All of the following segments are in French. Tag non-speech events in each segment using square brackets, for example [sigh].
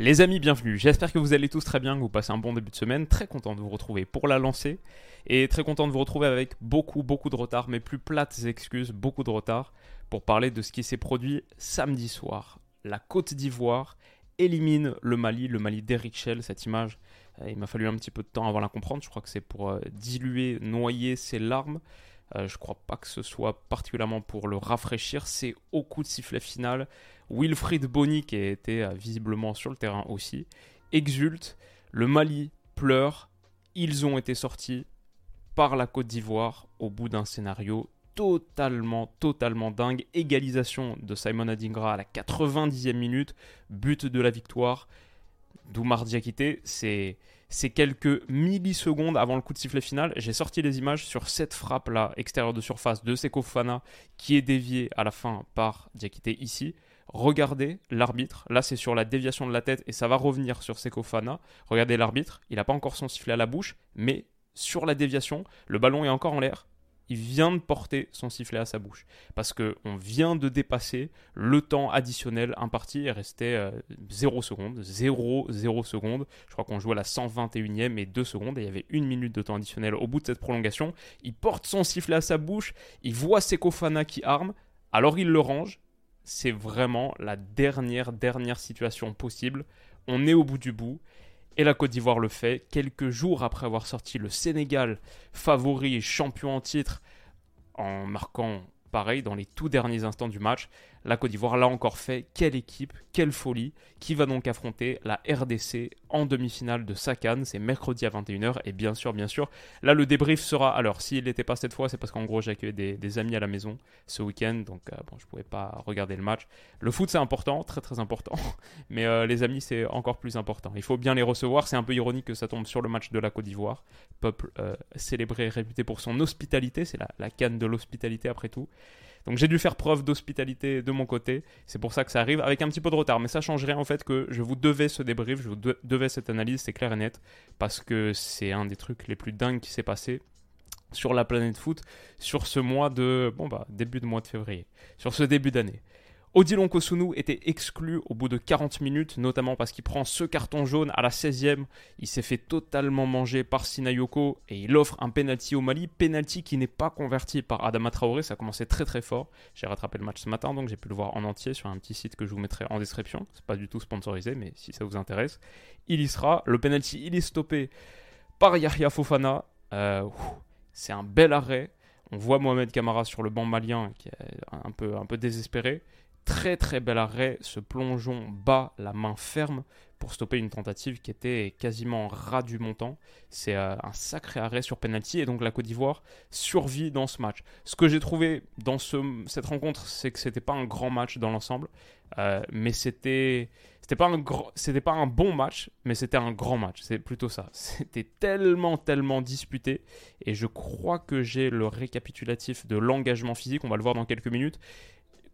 Les amis, bienvenue. J'espère que vous allez tous très bien, que vous passez un bon début de semaine. Très content de vous retrouver pour la lancer. Et très content de vous retrouver avec beaucoup, beaucoup de retard, mais plus plates excuses, beaucoup de retard, pour parler de ce qui s'est produit samedi soir la Côte d'Ivoire élimine le Mali, le Mali d'Eric Schell, cette image. Euh, il m'a fallu un petit peu de temps avant de la comprendre. Je crois que c'est pour euh, diluer, noyer ses larmes. Euh, je crois pas que ce soit particulièrement pour le rafraîchir. C'est au coup de sifflet final. Wilfried Bonny, qui était visiblement sur le terrain aussi, exulte. Le Mali pleure. Ils ont été sortis par la Côte d'Ivoire au bout d'un scénario totalement, totalement dingue. Égalisation de Simon Adingra à la 90e minute, but de la victoire. Doumar Diakité, c'est c'est quelques millisecondes avant le coup de sifflet final. J'ai sorti les images sur cette frappe là, extérieure de surface de Seko Fana, qui est déviée à la fin par Diakité ici. Regardez l'arbitre, là c'est sur la déviation de la tête et ça va revenir sur Seko Fana. Regardez l'arbitre, il n'a pas encore son sifflet à la bouche, mais sur la déviation, le ballon est encore en l'air, il vient de porter son sifflet à sa bouche. Parce qu'on vient de dépasser le temps additionnel imparti et restait 0 secondes, 0, 0 secondes. Je crois qu'on jouait la 121e et 2 secondes et il y avait une minute de temps additionnel au bout de cette prolongation. Il porte son sifflet à sa bouche, il voit Sekofana qui arme, alors il le range. C'est vraiment la dernière, dernière situation possible. On est au bout du bout. Et la Côte d'Ivoire le fait quelques jours après avoir sorti le Sénégal, favori et champion en titre, en marquant pareil dans les tout derniers instants du match. La Côte d'Ivoire l'a encore fait. Quelle équipe, quelle folie, qui va donc affronter la RDC en demi-finale de Sakan. C'est mercredi à 21h. Et bien sûr, bien sûr, là le débrief sera. Alors, s'il n'était pas cette fois, c'est parce qu'en gros, j'ai accueilli des, amis à la maison ce week-end. Donc, euh, bon, je ne pouvais pas regarder le match. Le foot, c'est important, très très important. [laughs] Mais euh, les amis, c'est encore plus important. Il faut bien les recevoir. C'est un peu ironique que ça tombe sur le match de la Côte d'Ivoire. Peuple euh, célébré et réputé pour son hospitalité. C'est la canne de l'hospitalité après tout. Donc j'ai dû faire preuve d'hospitalité de mon côté. C'est pour ça que ça arrive avec un petit peu de retard. Mais ça changerait en fait que je vous devais ce débrief, je vous devais cette analyse, c'est clair et net. Parce que c'est un des trucs les plus dingues qui s'est passé sur la planète foot sur ce mois de. Bon bah, début de mois de février. Sur ce début d'année. Odilon Kosunu était exclu au bout de 40 minutes, notamment parce qu'il prend ce carton jaune à la 16e. Il s'est fait totalement manger par Sinayoko et il offre un penalty au Mali. Penalty qui n'est pas converti par Adama Traoré. Ça a commencé très très fort. J'ai rattrapé le match ce matin, donc j'ai pu le voir en entier sur un petit site que je vous mettrai en description. C'est pas du tout sponsorisé, mais si ça vous intéresse, il y sera. Le penalty, il est stoppé par Yahya Fofana. Euh, c'est un bel arrêt. On voit Mohamed Kamara sur le banc malien qui est un peu, un peu désespéré. Très très bel arrêt, ce plongeon bas, la main ferme pour stopper une tentative qui était quasiment ras du montant. C'est euh, un sacré arrêt sur penalty et donc la Côte d'Ivoire survit dans ce match. Ce que j'ai trouvé dans cette rencontre, c'est que c'était pas un grand match dans l'ensemble, euh, mais c'était c'était pas un c'était pas un bon match, mais c'était un grand match. C'est plutôt ça. [laughs] C'était tellement tellement disputé et je crois que j'ai le récapitulatif de l'engagement physique. On va le voir dans quelques minutes.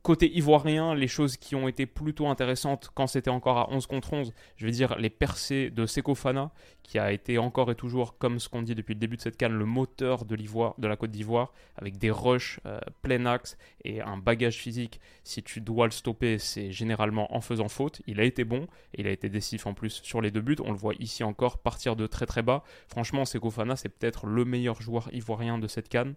Côté ivoirien, les choses qui ont été plutôt intéressantes quand c'était encore à 11 contre 11, je veux dire les percées de Sekofana, qui a été encore et toujours, comme ce qu'on dit depuis le début de cette canne, le moteur de, la Côte d'Ivoire, avec des rushs euh, plein axe et un bagage physique. Si tu dois le stopper, c'est généralement en faisant faute. Il a été bon, il a été décisif en plus sur les deux buts. On le voit ici encore partir de très très bas. Franchement, Sekofana, c'est peut-être le meilleur joueur ivoirien de cette canne.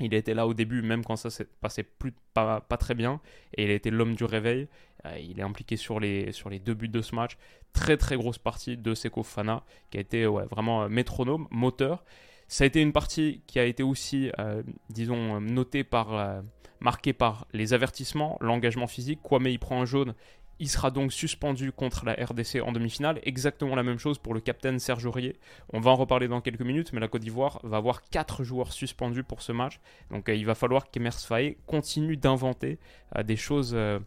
Il était là au début, même quand ça s'est passé plus, pas, pas, très bien. Et il a été l'homme du réveil. Euh, il est impliqué sur les, sur les deux buts de ce match. Très très grosse partie de Seko Fana, qui a été ouais, vraiment euh, métronome, moteur. Ça a été une partie qui a été aussi, euh, disons, notée par, marquée par les avertissements, l'engagement physique. Kwame il prend un jaune, il sera donc suspendu contre la RDC en demi-finale. Exactement la même chose pour le capitaine Serge Aurier. On va en reparler dans quelques minutes, mais la Côte d'Ivoire va avoir 4 joueurs suspendus pour ce match. Donc euh, il va falloir qu'Emers Faye continue d'inventer euh, des. Euh,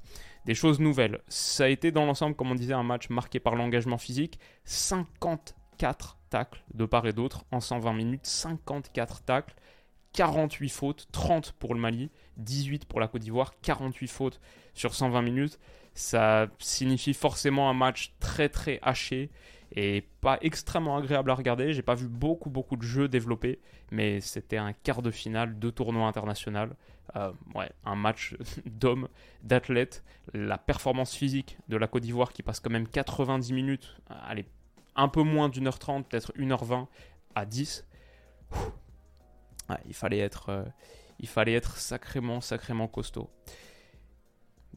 Des choses nouvelles. Ça a été dans l'ensemble, comme on disait, un match marqué par l'engagement physique. 54 tacles de part et d'autre en 120 minutes. 54 tacles. 48 fautes, 30 pour le Mali, 18 pour la Côte d'Ivoire, 48 fautes sur 120 minutes. Ça signifie forcément un match très très haché et pas extrêmement agréable à regarder. J'ai pas vu beaucoup beaucoup de jeux développés, mais c'était un quart de finale de tournoi international. Euh, ouais, un match [laughs] d'hommes, d'athlètes. La performance physique de la Côte d'Ivoire qui passe quand même 90 minutes, allez, un peu moins d'une heure trente, peut-être 1h20 à 10 il, fallait être, euh, il fallait être sacrément, sacrément costaud.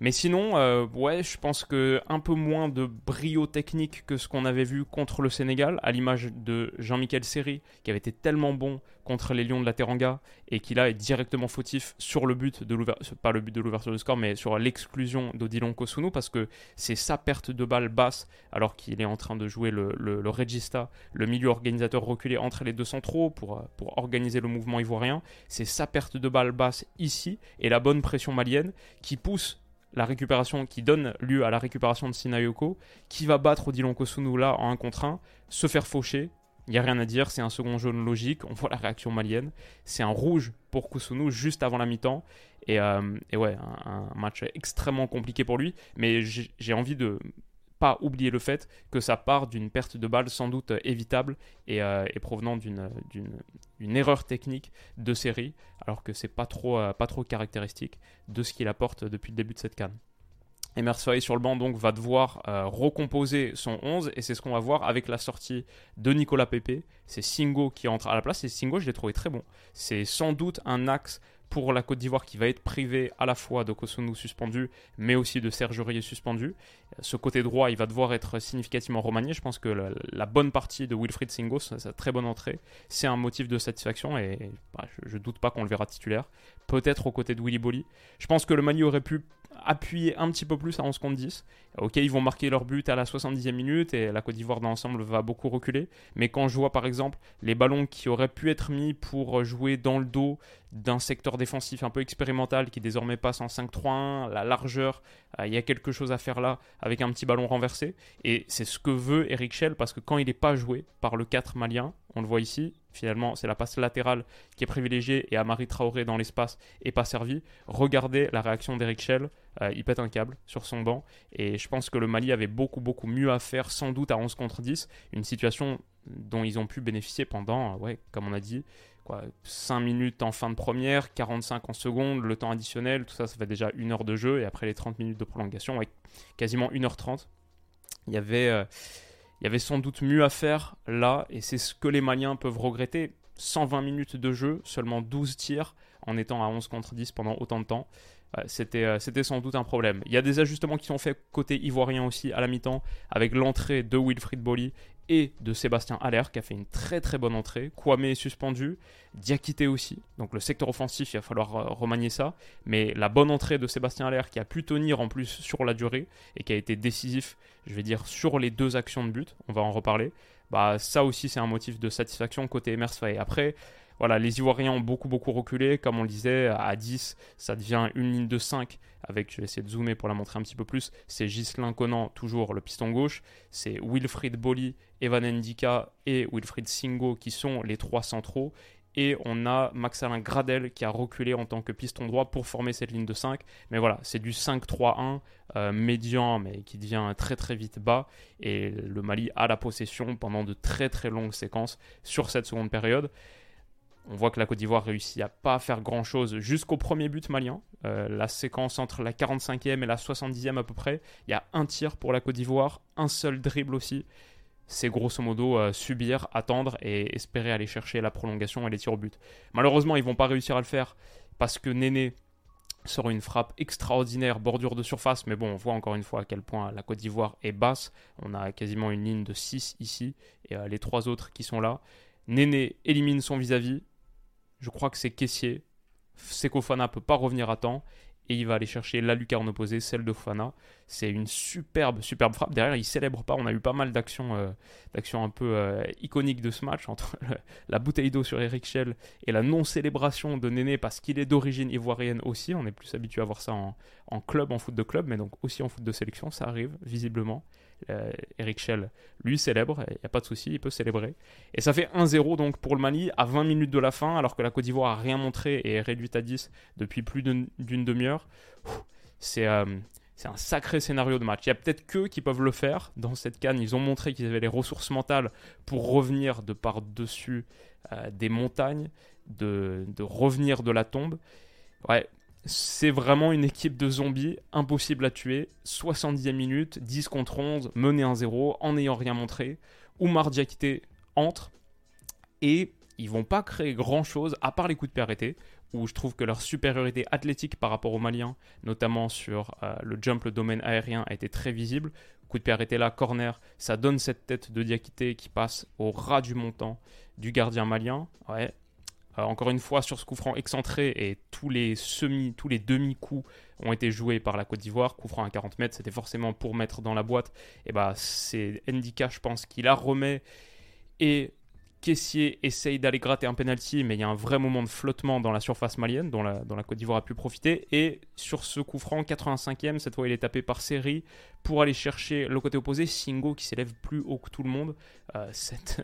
Mais sinon, euh, ouais, je pense que un peu moins de brio technique que ce qu'on avait vu contre le Sénégal, à l'image de Jean-Michel Seri, qui avait été tellement bon contre les Lions de la Teranga et qui là est directement fautif sur le but de l'ouverture, pas le but de l'ouverture score, mais sur l'exclusion d'Odilon Kosunu parce que c'est sa perte de balle basse alors qu'il est en train de jouer le, le, regista, le milieu organisateur reculé entre les deux centraux pour, pour organiser le mouvement ivoirien. C'est sa perte de balle basse ici et la bonne pression malienne qui pousse la récupération qui donne lieu à la récupération de Sinayoko, qui va battre Odilon Kosunu là en 1 contre 1, se faire faucher. Il n'y a rien à dire, c'est un second jaune logique, on voit la réaction malienne. C'est un rouge pour Kosunu juste avant la mi-temps. Et, euh, ouais, un, match extrêmement compliqué pour lui. Mais j'ai envie de pas oublier le fait que ça part d'une perte de balle sans doute évitable et, euh, provenant d'une erreur technique de série, alors que c'est pas trop, euh, pas trop caractéristique de ce qu'il apporte depuis le début de cette canne. Emers Faye sur le banc donc va devoir euh, recomposer son 11 et c'est ce qu'on va voir avec la sortie de Nicolas Pepe. C'est Singo qui entre à la place et Singo je l'ai trouvé très bon. C'est sans doute un axe pour la Côte d'Ivoire qui va être privée à la fois de Kosunu suspendu, mais aussi de Serge Aurier suspendu. Ce côté droit, il va devoir être significativement remanié. Je pense que la, bonne partie de Wilfried Singo, sa, très bonne entrée, c'est un motif de satisfaction et bah, je, ne doute pas qu'on le verra titulaire. Peut-être aux côtés de Willy Bolly. Je pense que le Mali aurait pu appuyer un petit peu plus à 11 contre 10. Ok, ils vont marquer leur but à la 70e minute et la Côte d'Ivoire dans l'ensemble va beaucoup reculer. Mais quand je vois par exemple les ballons qui auraient pu être mis pour jouer dans le dos d'un secteur défensif un peu expérimental qui désormais passe en 5-3-1, la largeur, euh, il y a quelque chose à faire là avec un petit ballon renversé. Et c'est ce que veut Eric Schell parce que quand il n'est pas joué par le 4 malien, on le voit ici, finalement c'est la passe latérale qui est privilégiée et Amari Traoré dans l'espace et pas servi. Regardez la réaction d'Eric Schell, euh, il pète un câble sur son banc et je pense que le Mali avait beaucoup beaucoup mieux à faire sans doute à 11 contre 10, une situation dont ils ont pu bénéficier pendant, ouais, comme on a dit, 5 minutes en fin de première, 45 en seconde, le temps additionnel, tout ça, ça fait déjà une heure de jeu, et après les 30 minutes de prolongation, avec quasiment 1h30, il y avait, euh, il y avait sans doute mieux à faire là, et c'est ce que les Maliens peuvent regretter. 120 minutes de jeu, seulement 12 tirs, en étant à 11 contre 10 pendant autant de temps. C'était, euh, c'était sans doute un problème. Il y a des ajustements qui sont faits côté ivoirien aussi à la mi-temps, avec l'entrée de Wilfried Bolly et de Sébastien Haller qui a fait une très très bonne entrée. Kwame est suspendu, Diakité aussi. Donc le secteur offensif, il va falloir euh, remanier ça. Mais la bonne entrée de Sébastien Haller qui a pu tenir en plus sur la durée et qui a été décisif, je vais dire, sur les deux actions de but, on va en reparler. Bah, ça aussi, c'est un motif de satisfaction côté Emers Faye. Après, voilà, les Ivoiriens ont beaucoup beaucoup reculé. Comme on le disait, à 10, ça devient une ligne de 5 avec, je vais essayer de zoomer pour la montrer un petit peu plus, c'est Ghislain Conan, toujours le piston gauche, c'est Wilfried Bolly, Evan Ndika et Wilfried Singo qui sont les trois centraux. Et on a Max-Alain Gradel qui a reculé en tant que piston droit pour former cette ligne de 5. Mais voilà, c'est du 5-3-1 euh, médian, mais qui devient très très vite bas. Et le Mali a la possession pendant de très très longues séquences sur cette seconde période. On voit que la Côte d'Ivoire réussit à pas faire grand chose jusqu'au premier but malien. Euh, la séquence entre la 45e et la 70e à peu près, il y a un tir pour la Côte d'Ivoire, un seul dribble aussi. C'est grosso modo euh, subir, attendre et espérer aller chercher la prolongation et les tirs au but. Malheureusement, ils vont pas réussir à le faire parce que Néné sort une frappe extraordinaire, bordure de surface, mais bon, on voit encore une fois à quel point la Côte d'Ivoire est basse. On a quasiment une ligne de 6 ici, et euh, les trois autres qui sont là. Néné élimine son vis-à-vis, je crois que c'est caissier. Fana peut pas revenir à temps et il va aller chercher la lucarne opposée, celle de Fana. C'est une superbe, superbe frappe. Derrière, il célèbre pas. On a eu pas mal d'actions, euh, un peu euh, iconiques de ce match entre la bouteille d'eau sur Eric Schell et la non-célébration de Néné parce qu'il est d'origine ivoirienne aussi. On est plus habitué à voir ça en, club, en foot de club, mais donc aussi en foot de sélection. Ça arrive visiblement. Euh, Eric Schell, lui, célèbre. Il n'y a pas de souci, il peut célébrer. Et ça fait 1-0 donc pour le Mali à 20 minutes de la fin, alors que la Côte d'Ivoire a rien montré et est réduite à 10 depuis plus d'une demi-heure. C'est c'est un sacré scénario de match. Il y a peut-être qu'eux qui peuvent le faire. Dans cette canne, ils ont montré qu'ils avaient les ressources mentales pour revenir de par-dessus euh, des montagnes, de, revenir de la tombe. Ouais, c'est vraiment une équipe de zombies impossible à tuer. 70e minute, 10 contre 11, mené 1-0 en n'ayant rien montré. Oumar Diakité entre et ils vont pas créer grand chose à part les coups de pied arrêtés où je trouve que leur supériorité athlétique par rapport aux Maliens, notamment sur euh, le jump, le domaine aérien, a été très visible. Coup de pied arrêté là, corner, ça donne cette tête de Diakité qui passe au ras du montant du gardien malien. Ouais. Euh, encore une fois, sur ce coup franc excentré et tous les semi, tous les demi-coups ont été joués par la Côte d'Ivoire. Coup franc à 40 mètres, c'était forcément pour mettre dans la boîte. Et bah, c'est Ndika, je pense, qui la remet. Et Caissier essaye d'aller gratter un penalty, mais il y a un vrai moment de flottement dans la surface malienne, dont la, Côte d'Ivoire a pu profiter. Et sur ce coup franc, 85e, cette fois il est tapé par Seri pour aller chercher le côté opposé, Singo qui s'élève plus haut que tout le monde. Euh, cette,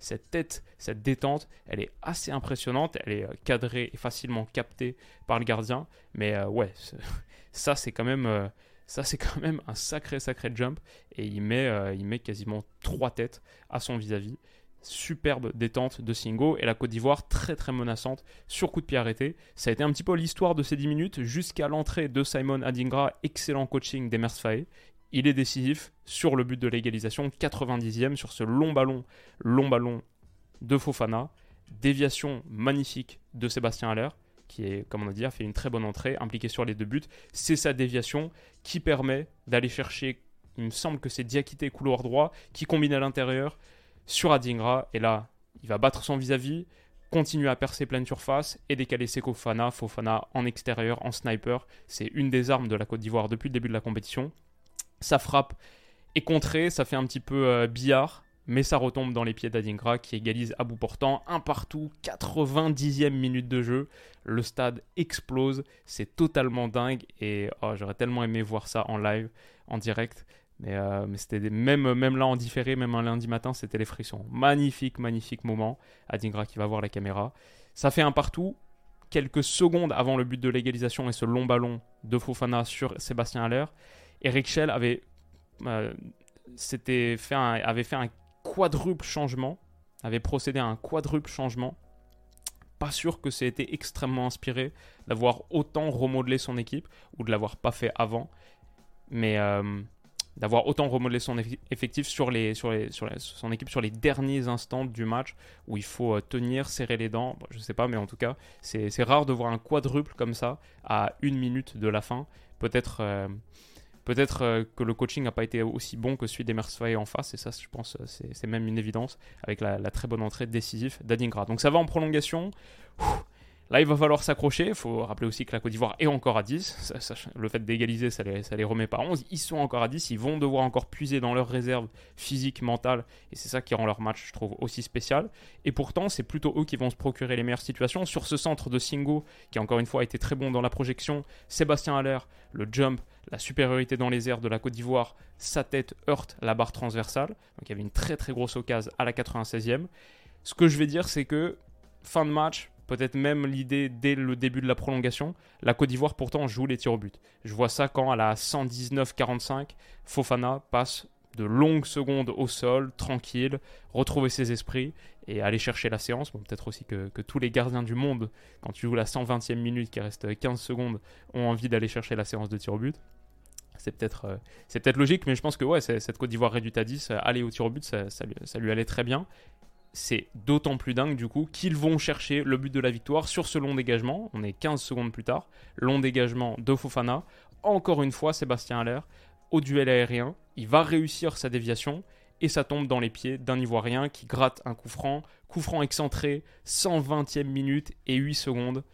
[laughs] tête, cette détente, elle est assez impressionnante. Elle est euh, cadrée et facilement captée par le gardien. Mais euh, ouais, [laughs] ça c'est quand même. ça, c'est quand même un sacré, sacré jump. Et il met, il met quasiment trois têtes à son vis-à-vis. vis à vis superbe détente de Singo et la Côte d'Ivoire très très menaçante sur coup de pied arrêté. Ça a été un petit peu l'histoire de ces 10 minutes jusqu'à l'entrée de Simon Adingra, excellent coaching d'Emers Faye. Il est décisif sur le but de l'égalisation, 90e sur ce long ballon, long ballon de Fofana. Déviation magnifique de Sébastien Haller, qui est, comme on a dit, fait une très bonne entrée, impliqué sur les deux buts. C'est sa déviation qui permet d'aller chercher, il me semble que c'est Diakité couloir droit, qui combine à l'intérieur, sur Adingra. Et là, il va battre son vis-à-vis, continuer à percer pleine surface et décaler Seko Fofana. Fofana en extérieur, en sniper. C'est une des armes de la Côte d'Ivoire depuis le début de la compétition. Sa frappe est contrée, ça fait un petit peu euh, billard. Mais ça retombe dans les pieds d'Adingra qui égalise à bout portant. Un partout, 90e minute de jeu. Le stade explose. C'est totalement dingue. Et oh, j'aurais tellement aimé voir ça en live, en direct. Mais, euh, mais c'était même, même là en différé, même un lundi matin, c'était les frissons. Magnifique, magnifique moment. Adingra qui va voir la caméra. Ça fait un partout. Quelques secondes avant le but de l'égalisation et ce long ballon de Fofana sur Sébastien Haller, Eric Schell avait, euh, fait un, avait fait un quadruple changement, avait procédé à un quadruple changement. Pas sûr que c'était extrêmement inspiré d'avoir autant remodelé son équipe ou de l'avoir pas fait avant. Mais. Euh, d'avoir autant remodelé son effectif sur, les, sur, les, sur son équipe sur les derniers instants du match où il faut euh, tenir, serrer les dents. je sais pas, mais en tout cas, c'est rare de voir un quadruple comme ça à une minute de la fin. Peut-être euh, peut-être euh, que le coaching n'a pas été aussi bon que celui des Faye en face, et ça, je pense, c'est même une évidence avec la, très bonne entrée décisive d'Adingra. Donc ça va en prolongation. Là, il va falloir s'accrocher. Il faut rappeler aussi que la Côte d'Ivoire est encore à 10. le fait d'égaliser, ça les, remet par 11. Ils sont encore à 10. Ils vont devoir encore puiser dans leurs réserves physiques, mentales. Et c'est ça qui rend leur match, je trouve, aussi spécial. Et pourtant, c'est plutôt eux qui vont se procurer les meilleures situations. Sur ce centre de Singo, qui encore une fois a été très bon dans la projection, Sébastien Haller, le jump, la supériorité dans les airs de la Côte d'Ivoire, sa tête heurte la barre transversale. Donc il y avait une très très grosse occasion à la 96e. Ce que je vais dire, c'est que fin de match, peut-être même l'idée dès le début de la prolongation. La Côte d'Ivoire pourtant joue les tirs au but. Je vois ça quand à la 119-45, Fofana passe de longues secondes au sol, tranquille, retrouver ses esprits et aller chercher la séance. Bon, peut-être aussi que, tous les gardiens du monde, quand tu joues la 120e minute qui reste 15 secondes, ont envie d'aller chercher la séance de tir au but. C'est peut-être euh, logique, mais je pense que ouais, cette Côte d'Ivoire réduite à 10, aller au tir au but, ça lui allait très bien c'est d'autant plus dingue du coup qu'ils vont chercher le but de la victoire sur ce long dégagement. On est 15 secondes plus tard. Long dégagement de Fofana. Encore une fois, Sébastien Haller au duel aérien. Il va réussir sa déviation et ça tombe dans les pieds d'un Ivoirien qui gratte un coup franc. Coup franc excentré, 120e minute et 8 secondes.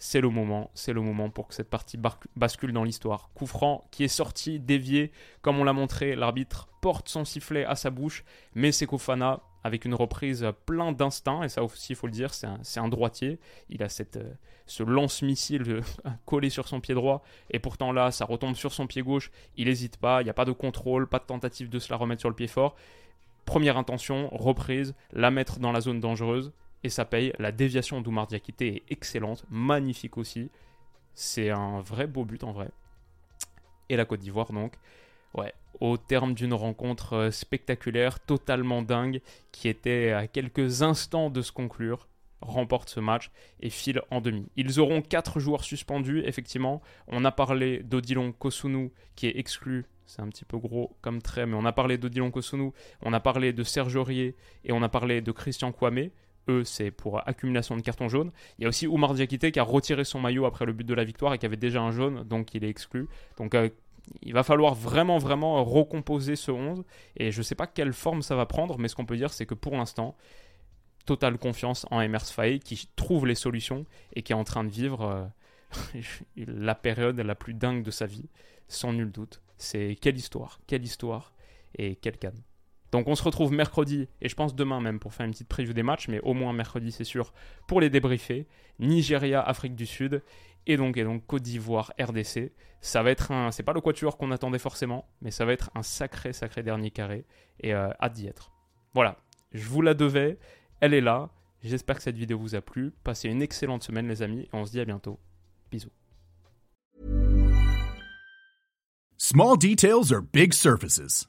c'est le moment, c'est le moment pour que cette partie bascule dans l'histoire. Coup franc qui est sorti, dévié, comme on l'a montré, l'arbitre porte son sifflet à sa bouche, mais Sekofana, avec une reprise plein d'instinct, et ça aussi il faut le dire, c'est un, droitier, il a cette, euh, ce lance-missile [laughs] collé sur son pied droit, et pourtant là, ça retombe sur son pied gauche, il n'hésite pas, il n'y a pas de contrôle, pas de tentative de se la remettre sur le pied fort. Première intention, reprise, la mettre dans la zone dangereuse, et ça paye. La déviation d'Oumar Diakité est excellente, magnifique aussi. C'est un vrai beau but en vrai. Et la Côte d'Ivoire donc, ouais, au terme d'une rencontre euh, spectaculaire, totalement dingue, qui était à quelques instants de se conclure, remporte ce match et file en demi. Ils auront 4 joueurs suspendus, effectivement. On a parlé d'Odilon Kosunu qui est exclu. C'est un petit peu gros comme trait, mais on a parlé d'Odilon Kosunu, on a parlé de Serge Aurier et on a parlé de Christian Kwame eux, c'est pour accumulation de cartons jaunes. Il y a aussi Oumar Diakité qui a retiré son maillot après le but de la victoire et qui avait déjà un jaune, donc il est exclu. Donc euh, il va falloir vraiment, vraiment recomposer ce 11. Et je ne sais pas quelle forme ça va prendre, mais ce qu'on peut dire, c'est que pour l'instant, totale confiance en Emers Faye qui trouve les solutions et qui est en train de vivre euh, [laughs] la période la plus dingue de sa vie, sans nul doute. C'est quelle histoire, quelle histoire et quel calme. Donc on se retrouve mercredi et je pense demain même pour faire une petite preview des matchs, mais au moins mercredi c'est sûr pour les débriefer. Nigeria, Afrique du Sud et donc, et donc Côte d'Ivoire, RDC. Ça va être un, c'est pas le quatuor qu'on attendait forcément, mais ça va être un sacré sacré dernier carré et euh, hâte d'y être. Voilà, je vous la devais, elle est là. J'espère que cette vidéo vous a plu. Passez une excellente semaine les amis et on se dit à bientôt. Bisous. Small details are big surfaces.